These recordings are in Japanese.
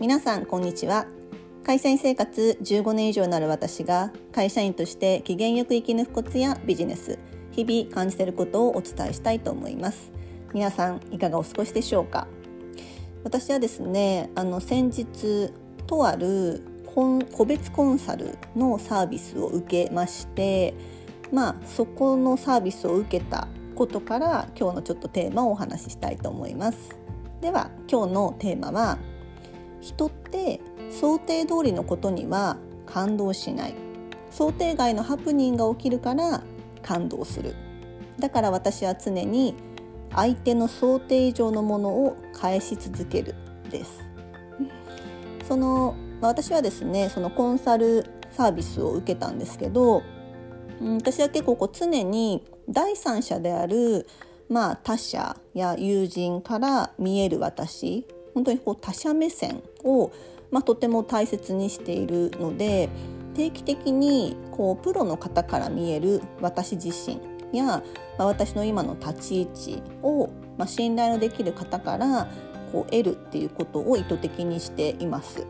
皆さんこんにちは。会社員生活15年以上になる私が会社員として機嫌よく生き抜くコツやビジネス日々感じていることをお伝えしたいと思います。皆さんいかがお過ごしでしょうか？私はですねあの先日とある個別コンサルのサービスを受けましてまあそこのサービスを受けたことから今日のちょっとテーマをお話ししたいと思います。では今日のテーマは人って想定通りのことには感動しない。想定外のハプニングが起きるから感動する。だから私は常に相手の想定以上のものを返し続けるです。その私はですねそのコンサルサービスを受けたんですけど私は結構こう常に第三者であるまあ他者や友人から見える私本当にこう他者目線を、まあ、とても大切にしているので定期的にこうプロの方から見える私自身や、まあ、私の今の立ち位置を、まあ、信頼のできる方からこう得るっていうことを意図的にしています。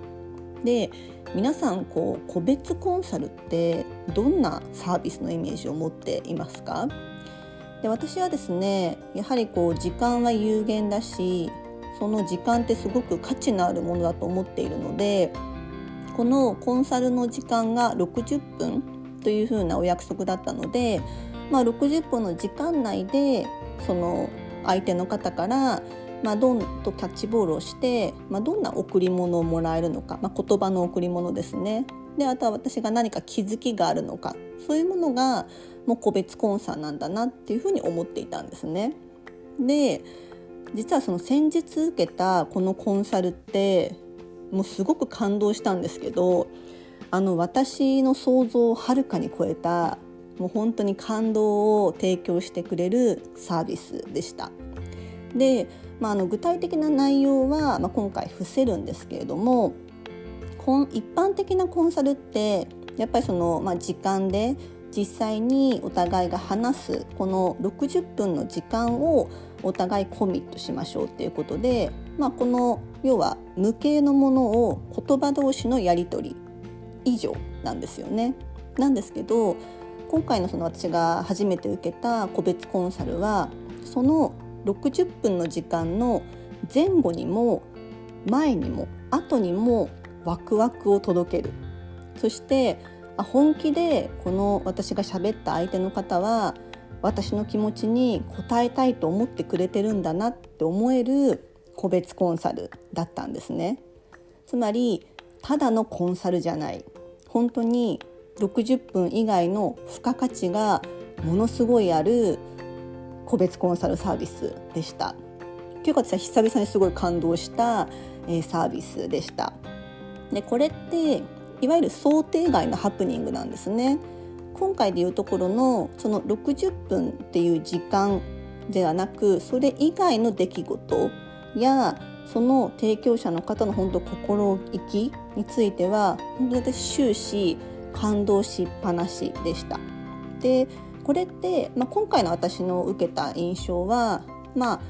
で皆さんこう個別コンサルってどんなサービスのイメージを持っていますか？で私はですねやはりこう時間は有限だしその時間ってすごく価値のあるものだと思っているのでこのコンサルの時間が60分というふうなお約束だったので、まあ、60分の時間内でその相手の方からまあ、どんとキャッチボールをして、まあ、どんな贈り物をもらえるのか、まあ、言葉の贈り物ですねであとは私が何か気づきがあるのかそういうものがもう個別コンサーなんだなっていうふうに思っていたんですね。で実はその先日受けたこのコンサルってもうすごく感動したんですけどあの私の想像をはるかに超えたもう本当に感動を提供してくれるサービスでした。で、まあ、あの具体的な内容は、まあ、今回伏せるんですけれども一般的なコンサルってやっぱりその、まあ、時間で実際にお互いが話すこの60分の時間をお互いコミットしましょうっていうことで、まあ、この要は無形のものを言葉同士のやり取り以上なんですよね。なんですけど今回のその私が初めて受けた個別コンサルはその60分の時間の前後にも前にも後にもワクワクを届けるそして本気でこの私が喋った相手の方は私の気持ちに応えたいと思ってくれてるんだなって思える個別コンサルだったんですね。つまりただのコンサルじゃない。本当に60分以外の付加価値がものすごいある個別コンサルサービスでした。結構私は久々にすごい感動した、サービスでした。でこれっていわゆる想定外のハプニングなんですね今回でいうところのその60分っていう時間ではなくそれ以外の出来事やその提供者の方の本当心意気については本当に私終始感動しっぱなしでした。でこれって、まあ、今回の私の受けた印象はまあ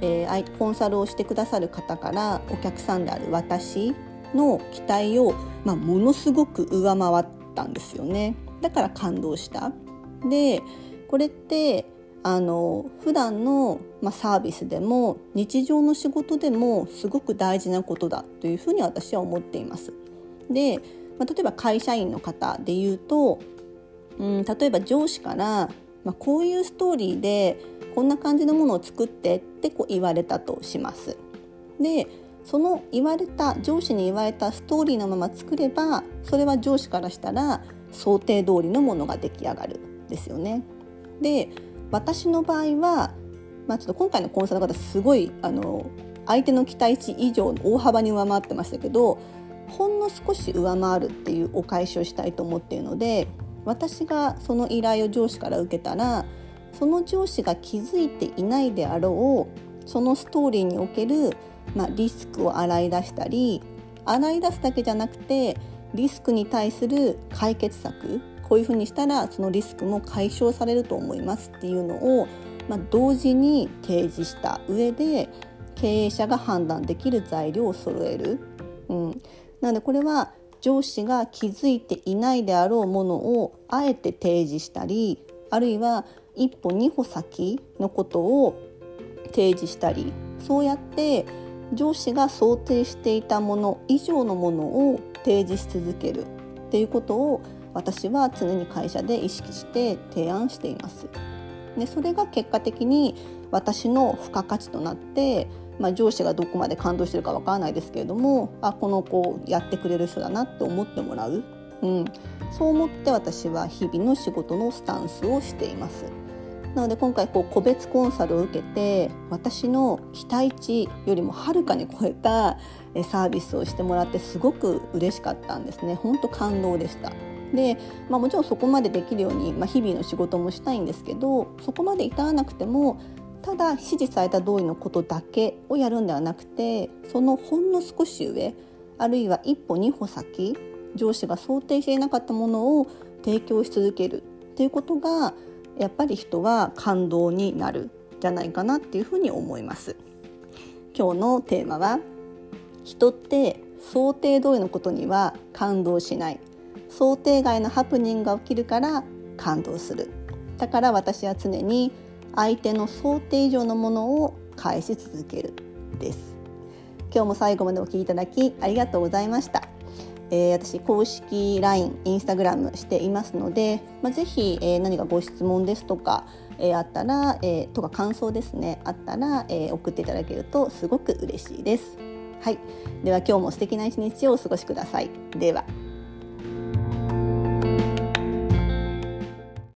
えー、コンサルをしてくださる方からお客さんである私の期待を、まあ、ものすごく上回ったんですよね。だから感動したでこれってあの普段のまあ、サービスでも日常の仕事でもすごく大事なことだというふうに私は思っています。で、まあ、例えば会社員の方で言うと、うん、例えば上司から、まあ、こういうストーリーでこんな感じのものを作ってってこう言われたとします。でその言われた上司に言われたストーリーのまま作ればそれは上司からしたら想定通りのものが出来上がるですよね。で私の場合は、まあ、ちょっと今回のコンサルの方すごいあの相手の期待値以上大幅に上回ってましたけどほんの少し上回るっていうお返しをしたいと思っているので私がその依頼を上司から受けたらその上司が気づいていないであろうそのストーリーにおける、まあ、リスクを洗い出したり洗い出すだけじゃなくてリスクに対する解決策こういうふうにしたらそのリスクも解消されると思いますっていうのを、まあ、同時に提示した上で経営者が判断できる材料を揃える。うん、なのでこれは上司が気づいていないであろうものをあえて提示したりあるいは一歩二歩先のことを提示したりそうやって上司が想定していたもの以上のものを提示し続けるっていうことを私は常に会社で意識して提案しています。でそれが結果的に私の付加価値となって、まあ、上司がどこまで感動してるかわからないですけれどもあこの子やってくれる人だなって思ってもらう、うん、そう思って私は日々の仕事のスタンスをしています。なので今回こう個別コンサルを受けて私の期待値よりもはるかに超えたサービスをしてもらってすごく嬉しかったんですね。本当感動でした。で、まあ、もちろんそこまでできるように、まあ、日々の仕事もしたいんですけどそこまで至らなくてもただ指示された通りのことだけをやるんではなくてそのほんの少し上あるいは一歩二歩先上司が想定していなかったものを提供し続けるっていうことがやっぱり人は感動になるじゃないかなっていうふうに思います。今日のテーマは人って想定通りのことには感動しない。想定外のハプニングが起きるから感動する。だから私は常に相手の想定以上のものを返し続けるです。今日も最後までお聞きいただきありがとうございました。えー、私公式 LINE、インスタグラムしていますので、まあ、ぜひ、えー、何かご質問ですとか、えー、あったら、えー、とか感想ですねあったら、えー、送っていただけるとすごく嬉しいです。はい、では今日も素敵な一日をお過ごしください。では。